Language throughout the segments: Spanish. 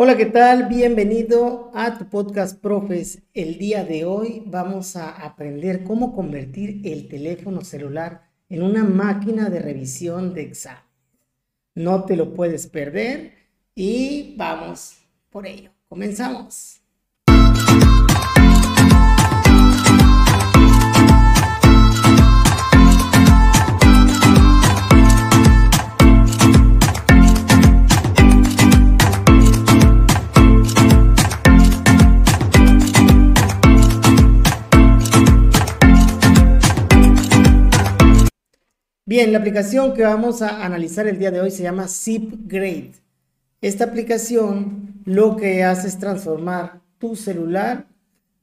Hola, ¿qué tal? Bienvenido a tu podcast Profes. El día de hoy vamos a aprender cómo convertir el teléfono celular en una máquina de revisión de examen. No te lo puedes perder y vamos por ello. Comenzamos. Bien, la aplicación que vamos a analizar el día de hoy se llama ZipGrade. Esta aplicación lo que hace es transformar tu celular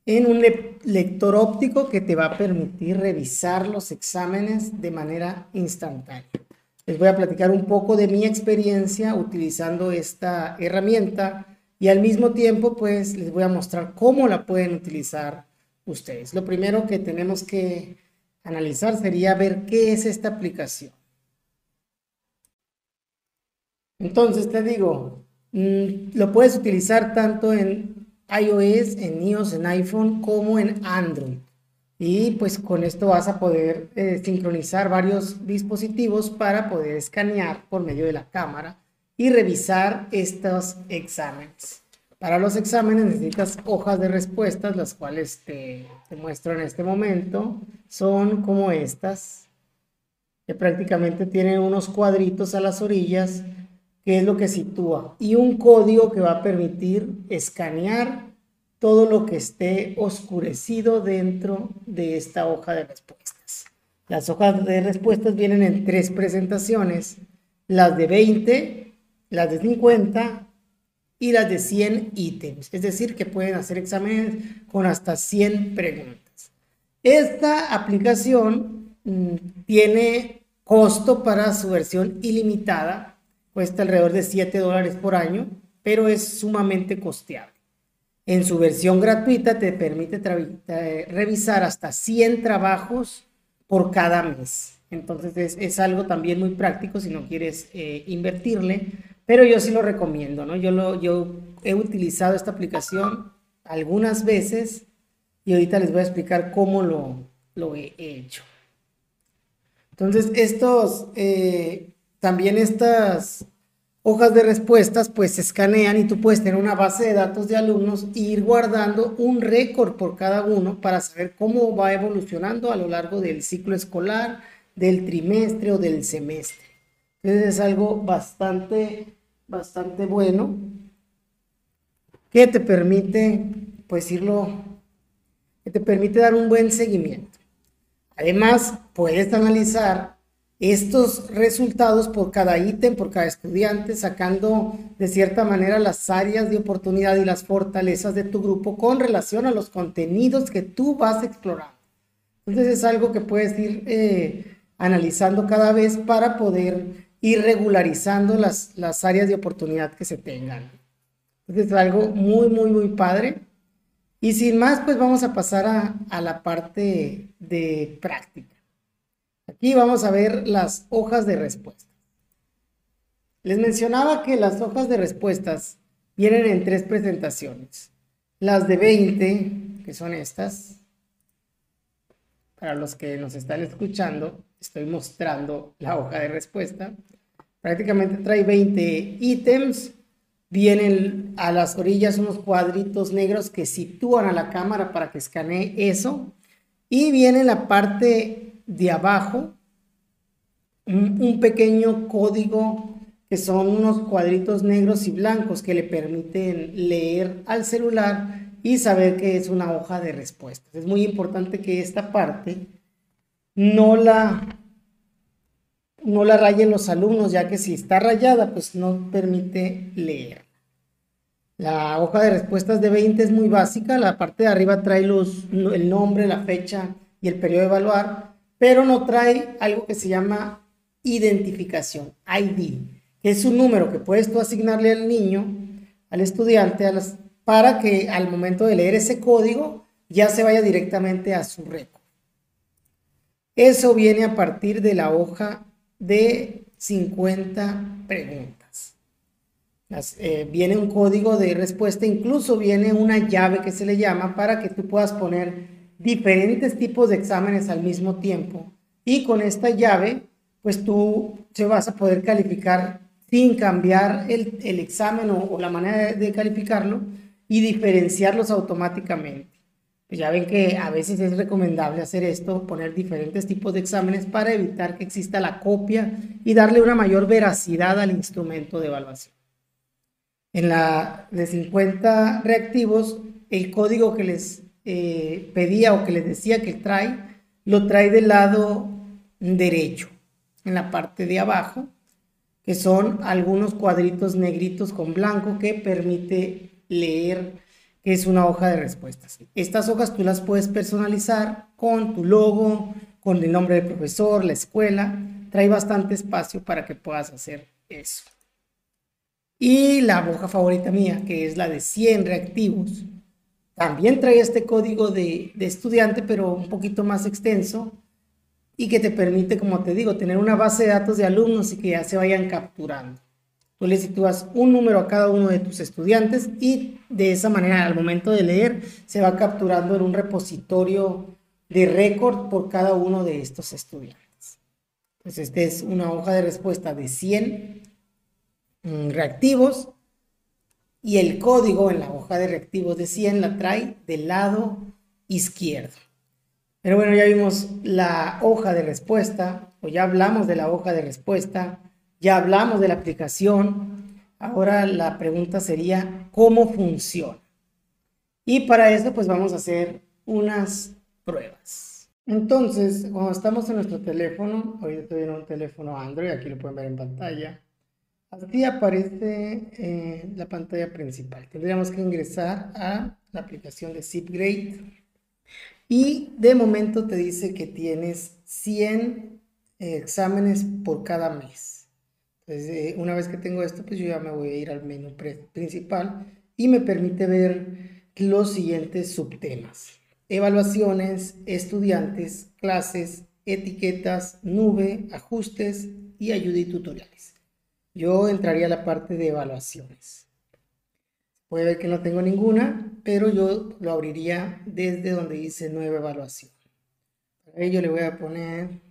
en un lector óptico que te va a permitir revisar los exámenes de manera instantánea. Les voy a platicar un poco de mi experiencia utilizando esta herramienta y al mismo tiempo pues les voy a mostrar cómo la pueden utilizar ustedes. Lo primero que tenemos que analizar sería ver qué es esta aplicación. Entonces te digo, mm, lo puedes utilizar tanto en iOS, en iOS, en iPhone como en Android. Y pues con esto vas a poder eh, sincronizar varios dispositivos para poder escanear por medio de la cámara y revisar estos exámenes. Para los exámenes necesitas hojas de respuestas, las cuales te, muestro en este momento. Son como estas, que prácticamente tienen unos cuadritos a las orillas, que es lo que sitúa, y un código que va a permitir escanear todo lo que esté oscurecido dentro de esta hoja de respuestas. Las hojas de respuestas vienen en tres presentaciones, las de 20, las de 50 y las de 100 ítems, es decir, que pueden hacer exámenes con hasta 100 preguntas. Esta aplicación mm, tiene costo para su versión ilimitada, cuesta alrededor de 7 dólares por año, pero es sumamente costeable. En su versión gratuita te permite revisar hasta 100 trabajos por cada mes. Entonces es, algo también muy práctico si no quieres eh, invertirle, pero yo sí lo recomiendo, ¿no? Yo, lo, yo he utilizado esta aplicación algunas veces y ahorita les voy a explicar cómo lo, lo he hecho. Entonces, estos, eh, también estas hojas de respuestas, pues se escanean y tú puedes tener una base de datos de alumnos e ir guardando un récord por cada uno para saber cómo va evolucionando a lo largo del ciclo escolar, del trimestre o del semestre. Entonces es algo bastante bastante bueno que te permite, pues irlo, que te permite dar un buen seguimiento. Además, puedes analizar estos resultados por cada ítem, por cada estudiante, sacando de cierta manera las áreas de oportunidad y las fortalezas de tu grupo con relación a los contenidos que tú vas explorando. Entonces es algo que puedes ir eh, analizando cada vez para poder y regularizando las, las áreas de oportunidad que se tengan. Entonces es algo muy, muy, muy padre. Y sin más, pues vamos a pasar a, a la parte de práctica. Aquí vamos a ver las hojas de respuesta. Les mencionaba que las hojas de respuestas vienen en tres presentaciones. Las de 20, que son estas. Para los que nos están escuchando, estoy mostrando la hoja de respuesta prácticamente trae 20 ítems. Vienen a las orillas unos cuadritos negros que sitúan a la cámara para que escanee eso. Y viene la parte de abajo un, pequeño código que son unos cuadritos negros y blancos que le permiten leer al celular y saber que es una hoja de respuestas. Es muy importante que esta parte no la no la rayen los alumnos, ya que si está rayada, pues no permite leer. La hoja de respuestas de 20 es muy básica, la parte de arriba trae los, el nombre, la fecha y el periodo de evaluar, pero no trae algo que se llama identificación, ID, que es un número que puedes tú asignarle al niño, al estudiante, a las, para que al momento de leer ese código ya se vaya directamente a su récord. Eso viene a partir de la hoja de 50 preguntas. Eh, viene un código de respuesta, incluso viene una llave que se le llama para que tú puedas poner diferentes tipos de exámenes al mismo tiempo. Y con esta llave, pues tú te vas a poder calificar sin cambiar el examen o, la manera de, calificarlo y diferenciarlos automáticamente. Pues ya ven que a veces es recomendable hacer esto, poner diferentes tipos de exámenes para evitar que exista la copia y darle una mayor veracidad al instrumento de evaluación. En la de 50 reactivos, el código que les eh, pedía o que les decía que trae, lo trae del lado derecho, en la parte de abajo, que son algunos cuadritos negritos con blanco que permite leer que es una hoja de respuestas. Estas hojas tú las puedes personalizar con tu logo, con el nombre del profesor, la escuela. Trae bastante espacio para que puedas hacer eso. Y la hoja favorita mía, que es la de 100 reactivos, también trae este código de, estudiante, pero un poquito más extenso y que te permite, como te digo, tener una base de datos de alumnos y que ya se vayan capturando. Tú le sitúas un número a cada uno de tus estudiantes y de esa manera al momento de leer se va capturando en un repositorio de récord por cada uno de estos estudiantes. Entonces, esta es una hoja de respuesta de 100 mm, reactivos y el código en la hoja de reactivos de 100 la trae del lado izquierdo. Pero bueno, ya vimos la hoja de respuesta, o ya hablamos de la hoja de respuesta, ya hablamos de la aplicación. Ahora la pregunta sería, ¿cómo funciona? Y para eso, pues vamos a hacer unas pruebas. Entonces, cuando estamos en nuestro teléfono, hoy estoy en un teléfono Android, aquí lo pueden ver en pantalla. Así aparece eh, la pantalla principal. Tendríamos que ingresar a la aplicación de ZipGrade y de momento te dice que tienes 100 eh, exámenes por cada mes. Eh, una vez que tengo esto, pues yo ya me voy a ir al menú principal y me permite ver los siguientes subtemas. Evaluaciones, estudiantes, clases, etiquetas, nube, ajustes y ayuda y tutoriales yo entraría a la parte de evaluaciones. Puede ver que no tengo ninguna, pero yo lo abriría desde donde dice nueva evaluación. Para ello le voy a poner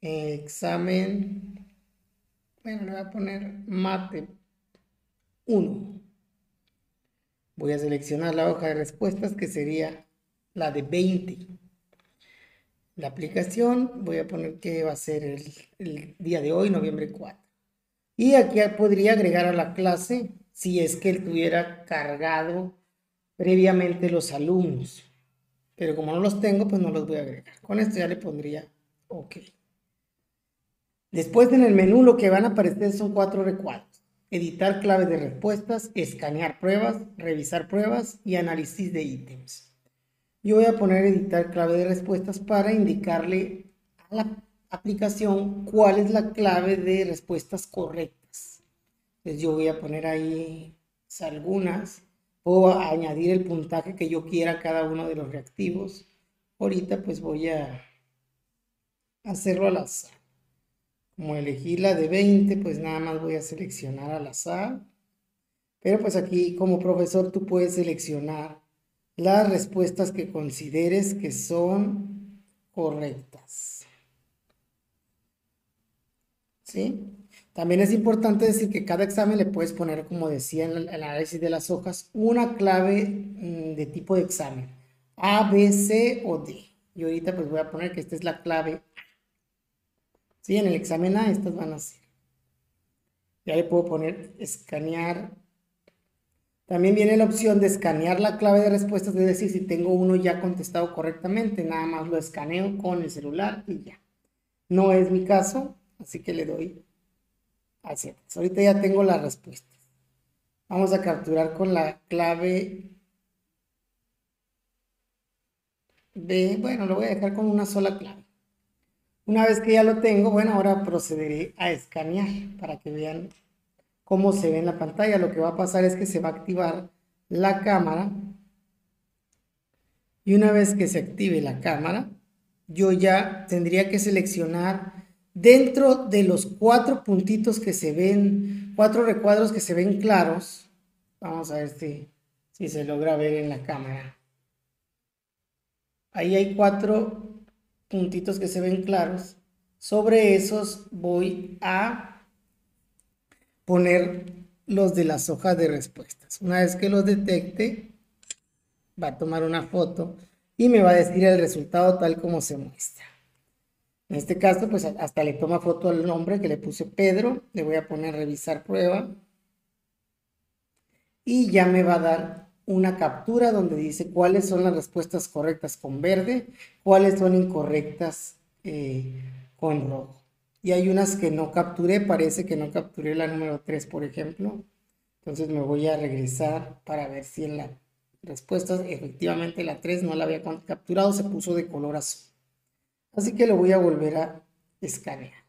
examen, bueno, le voy a poner mate 1. Voy a seleccionar la hoja de respuestas que sería la de 20. La aplicación, voy a poner que va a ser el, el día de hoy, noviembre 4. Y aquí podría agregar a la clase si es que él tuviera cargado previamente los alumnos. Pero como no los tengo, pues no los voy a agregar. Con esto ya le pondría OK. Después en el menú lo que van a aparecer son cuatro recuadros. Editar claves de respuestas, escanear pruebas, revisar pruebas y análisis de ítems. Yo voy a poner editar clave de respuestas para indicarle a la aplicación cuál es la clave de respuestas correctas. Entonces yo voy a poner ahí algunas. Puedo añadir el puntaje que yo quiera a cada uno de los reactivos. Ahorita pues voy a hacerlo al azar. Como elegí la de 20, pues nada más voy a seleccionar al azar. Pero pues aquí como profesor tú puedes seleccionar las respuestas que consideres que son correctas. También es importante decir que cada examen le puedes poner, como decía en el análisis de las hojas, una clave mm, de tipo de examen. A, B, C o D. Y ahorita pues voy a poner que esta es la clave. ¿Sí? En el examen A estas van a ser. Ya le puedo poner escanear. También viene la opción de escanear la clave de respuestas, es decir, si tengo uno ya contestado correctamente, nada más lo escaneo con el celular y ya. No es mi caso, Así que le doy a Ahorita ya tengo la respuesta. Vamos a capturar con la clave de, bueno, lo voy a dejar con una sola clave. Una vez que ya lo tengo, bueno, ahora procederé a escanear para que vean cómo se ve en la pantalla. Lo que va a pasar es que se va a activar la cámara. Y una vez que se active la cámara, yo ya tendría que seleccionar dentro de los cuatro puntitos que se ven, cuatro recuadros que se ven claros, vamos a ver si, si se logra ver en la cámara. Ahí hay cuatro puntitos que se ven claros. Sobre esos voy a poner los de las hojas de respuestas. Una vez que los detecte, va a tomar una foto y me va a decir el resultado tal como se muestra. En este caso, pues hasta le toma foto al nombre que le puse Pedro. Le voy a poner revisar prueba. Y ya me va a dar una captura donde dice cuáles son las respuestas correctas con verde, cuáles son incorrectas eh, con rojo. Y hay unas que no capturé, parece que no capturé la número 3, por ejemplo. Entonces me voy a regresar para ver si en la respuesta efectivamente la 3 no la había capturado, se puso de color azul. Así que lo voy a volver a escanear.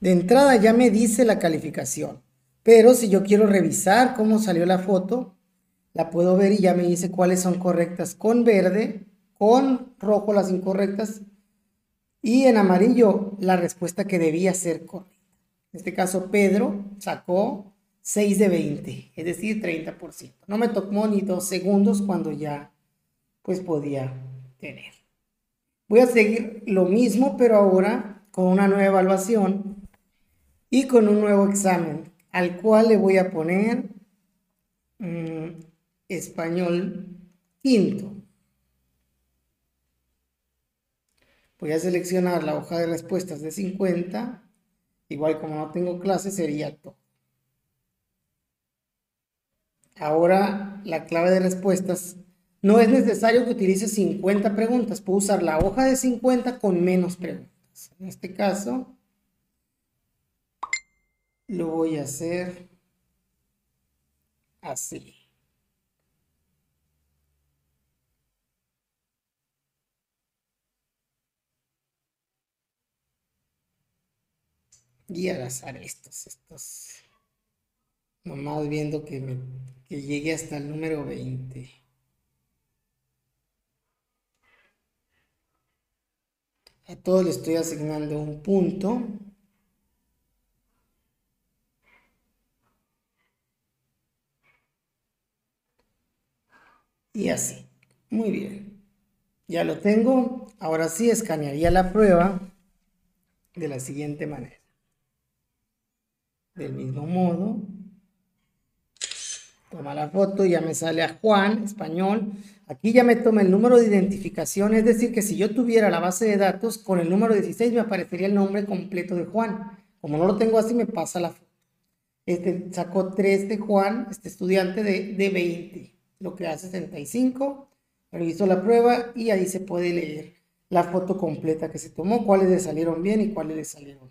De entrada ya me dice la calificación, pero si yo quiero revisar cómo salió la foto, la puedo ver y ya me dice cuáles son correctas con verde, con rojo las incorrectas y en amarillo la respuesta que debía ser correcta. En este caso Pedro sacó 6 de 20, es decir, 30%. No me tomó ni dos segundos cuando ya pues podía tener. Voy a seguir lo mismo, pero ahora con una nueva evaluación y con un nuevo examen, al cual le voy a poner mm, español quinto. Voy a seleccionar la hoja de respuestas de 50. Igual como no tengo clase, sería todo. Ahora la clave de respuestas. No es necesario que utilice 50 preguntas. Puedo usar la hoja de 50 con menos preguntas. En este caso, lo voy a hacer así. Y al azar estos, estos. Nomás viendo que, me, que llegue hasta el número 20. A todos le estoy asignando un punto. Y así. Muy bien. Ya lo tengo. Ahora sí escanearía la prueba de la siguiente manera. Del mismo modo, toma la foto, ya me sale a Juan, español. Aquí ya me toma el número de identificación, es decir, que si yo tuviera la base de datos, con el número 16 me aparecería el nombre completo de Juan. Como no lo tengo así, me pasa la foto. Este sacó 3 de Juan, este estudiante de, de 20, lo que hace 65. Reviso la prueba y ahí se puede leer la foto completa que se tomó, cuáles le salieron bien y cuáles le salieron.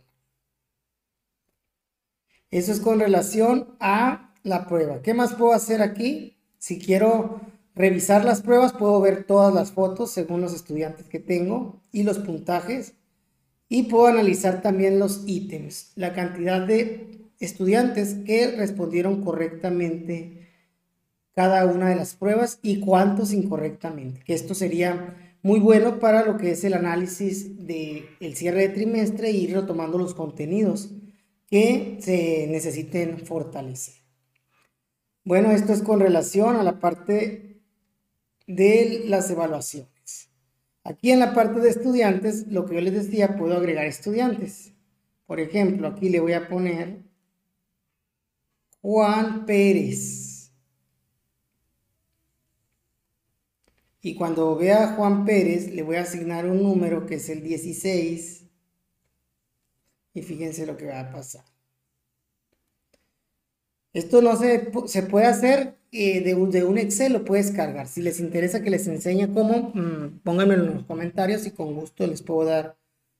Eso es con relación a la prueba. ¿Qué más puedo hacer aquí? Si quiero revisar las pruebas, puedo ver todas las fotos según los estudiantes que tengo y los puntajes. Y puedo analizar también los ítems, la cantidad de estudiantes que respondieron correctamente cada una de las pruebas y cuántos incorrectamente. Esto sería muy bueno para lo que es el análisis del el cierre de trimestre e ir retomando los contenidos que se necesiten fortalecer. Bueno, esto es con relación a la parte de las evaluaciones. Aquí en la parte de estudiantes, lo que yo les decía, puedo agregar estudiantes. Por ejemplo, aquí le voy a poner Juan Pérez. Y cuando vea a Juan Pérez, le voy a asignar un número que es el 16 y fíjense lo que va a pasar. Esto no se, se puede hacer eh, de, de, un Excel, lo puedes cargar. Si les interesa que les enseñe cómo, mm, pónganmelo en los comentarios y con gusto les puedo dar,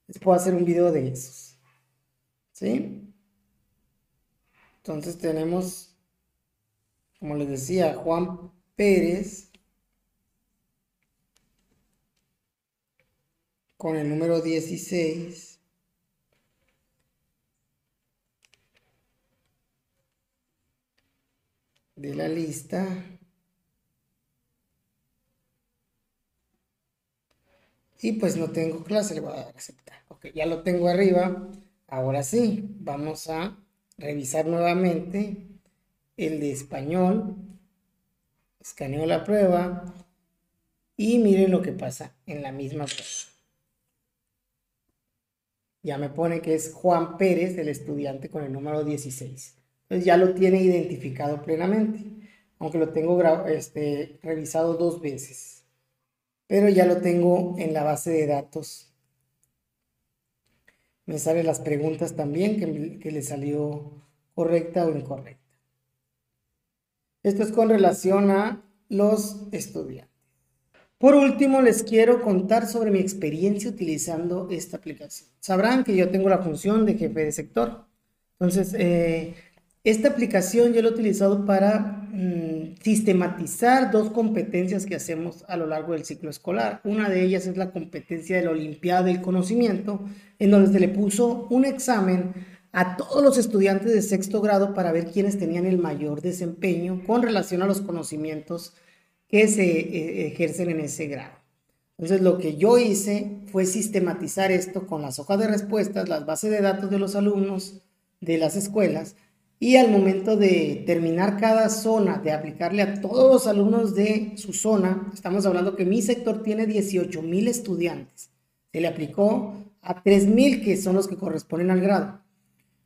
les puedo hacer un video de esos. ¿Sí? Entonces tenemos, como les decía, Juan Pérez con el número 16. de la lista y pues no tengo clase, le voy a dar aceptar. Ok, ya lo tengo arriba. Ahora sí, vamos a revisar nuevamente el de español. Escaneo la prueba y miren lo que pasa en la misma prueba. Ya me pone que es Juan Pérez, el estudiante con el número 16. Entonces ya lo tiene identificado plenamente, aunque lo tengo este, revisado dos veces. Pero ya lo tengo en la base de datos. Me salen las preguntas también que, que le salió correcta o incorrecta. Esto es con relación a los estudiantes. Por último, les quiero contar sobre mi experiencia utilizando esta aplicación. Sabrán que yo tengo la función de jefe de sector. Entonces, eh, esta aplicación yo la he utilizado para mm, sistematizar dos competencias que hacemos a lo largo del ciclo escolar. Una de ellas es la competencia de la Olimpiada del Conocimiento, en donde se le puso un examen a todos los estudiantes de sexto grado para ver quiénes tenían el mayor desempeño con relación a los conocimientos que se eh, ejercen en ese grado. Entonces lo que yo hice fue sistematizar esto con las hojas de respuestas, las bases de datos de los alumnos de las escuelas y al momento de terminar cada zona, de aplicarle a todos los alumnos de su zona, estamos hablando que mi sector tiene 18 mil estudiantes, se le aplicó a 3 mil que son los que corresponden al grado.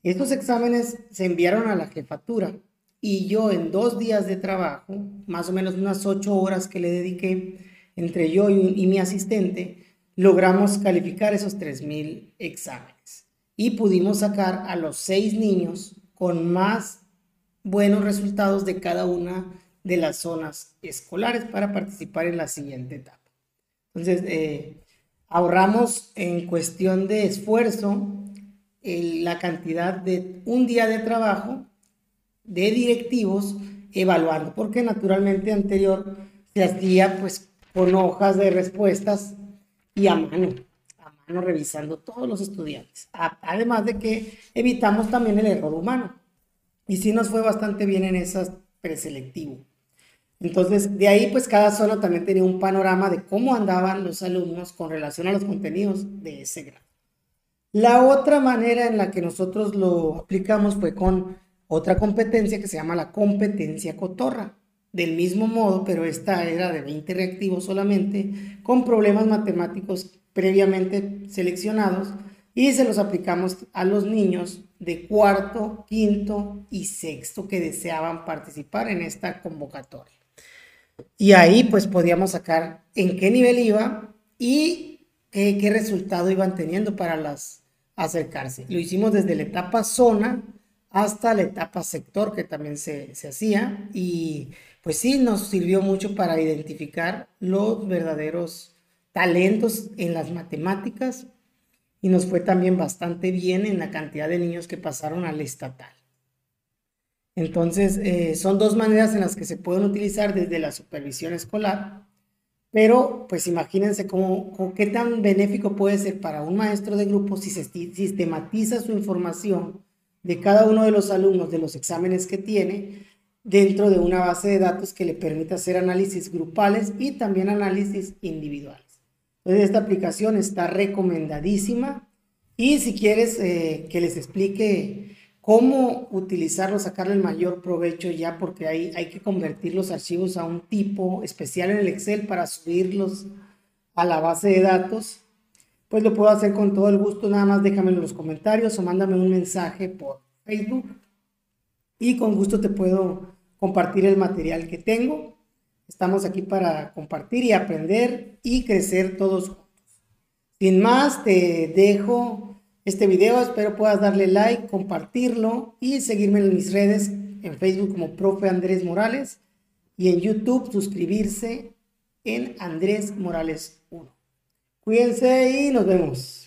Estos exámenes se enviaron a la jefatura y yo en dos días de trabajo, más o menos unas ocho horas que le dediqué entre yo y, mi asistente, logramos calificar esos 3.000 exámenes y pudimos sacar a los seis niños con más buenos resultados de cada una de las zonas escolares para participar en la siguiente etapa. Entonces, eh, ahorramos en cuestión de esfuerzo la cantidad de un día de trabajo de directivos evaluando, porque naturalmente anterior se hacía pues con hojas de respuestas y a mano, a mano revisando todos los estudiantes. Además de que evitamos también el error humano. Y sí nos fue bastante bien en esas preselectivo. Entonces, de ahí pues cada zona también tenía un panorama de cómo andaban los alumnos con relación a los contenidos de ese grado. La otra manera en la que nosotros lo aplicamos fue con otra competencia que se llama la competencia cotorra. Del mismo modo, pero esta era de 20 reactivos solamente, con problemas matemáticos previamente seleccionados y se los aplicamos a los niños de cuarto, quinto y sexto que deseaban participar en esta convocatoria. Y ahí pues podíamos sacar en qué nivel iba y qué, resultado iban teniendo para las acercarse. Lo hicimos desde la etapa zona hasta la etapa sector que también se, se hacía y pues sí nos sirvió mucho para identificar los verdaderos talentos en las matemáticas y nos fue también bastante bien en la cantidad de niños que pasaron al estatal. Entonces, eh, son dos maneras en las que se pueden utilizar desde la supervisión escolar, pero pues imagínense cómo, qué tan benéfico puede ser para un maestro de grupo si se sistematiza su información de cada uno de los alumnos de los exámenes que tiene dentro de una base de datos que le permite hacer análisis grupales y también análisis individuales. Entonces esta aplicación está recomendadísima y si quieres eh, que les explique cómo utilizarlo, sacarle el mayor provecho ya porque hay, hay que convertir los archivos a un tipo especial en el Excel para subirlos a la base de datos pues lo puedo hacer con todo el gusto. Nada más déjamelo en los comentarios o mándame un mensaje por Facebook y con gusto te puedo compartir el material que tengo. Estamos aquí para compartir y aprender y crecer todos juntos. Sin más, te dejo este video. Espero puedas darle like, compartirlo y seguirme en mis redes en Facebook como Profe Andrés Morales y en YouTube suscribirse en Andrés Morales 1. Cuídense y nos vemos.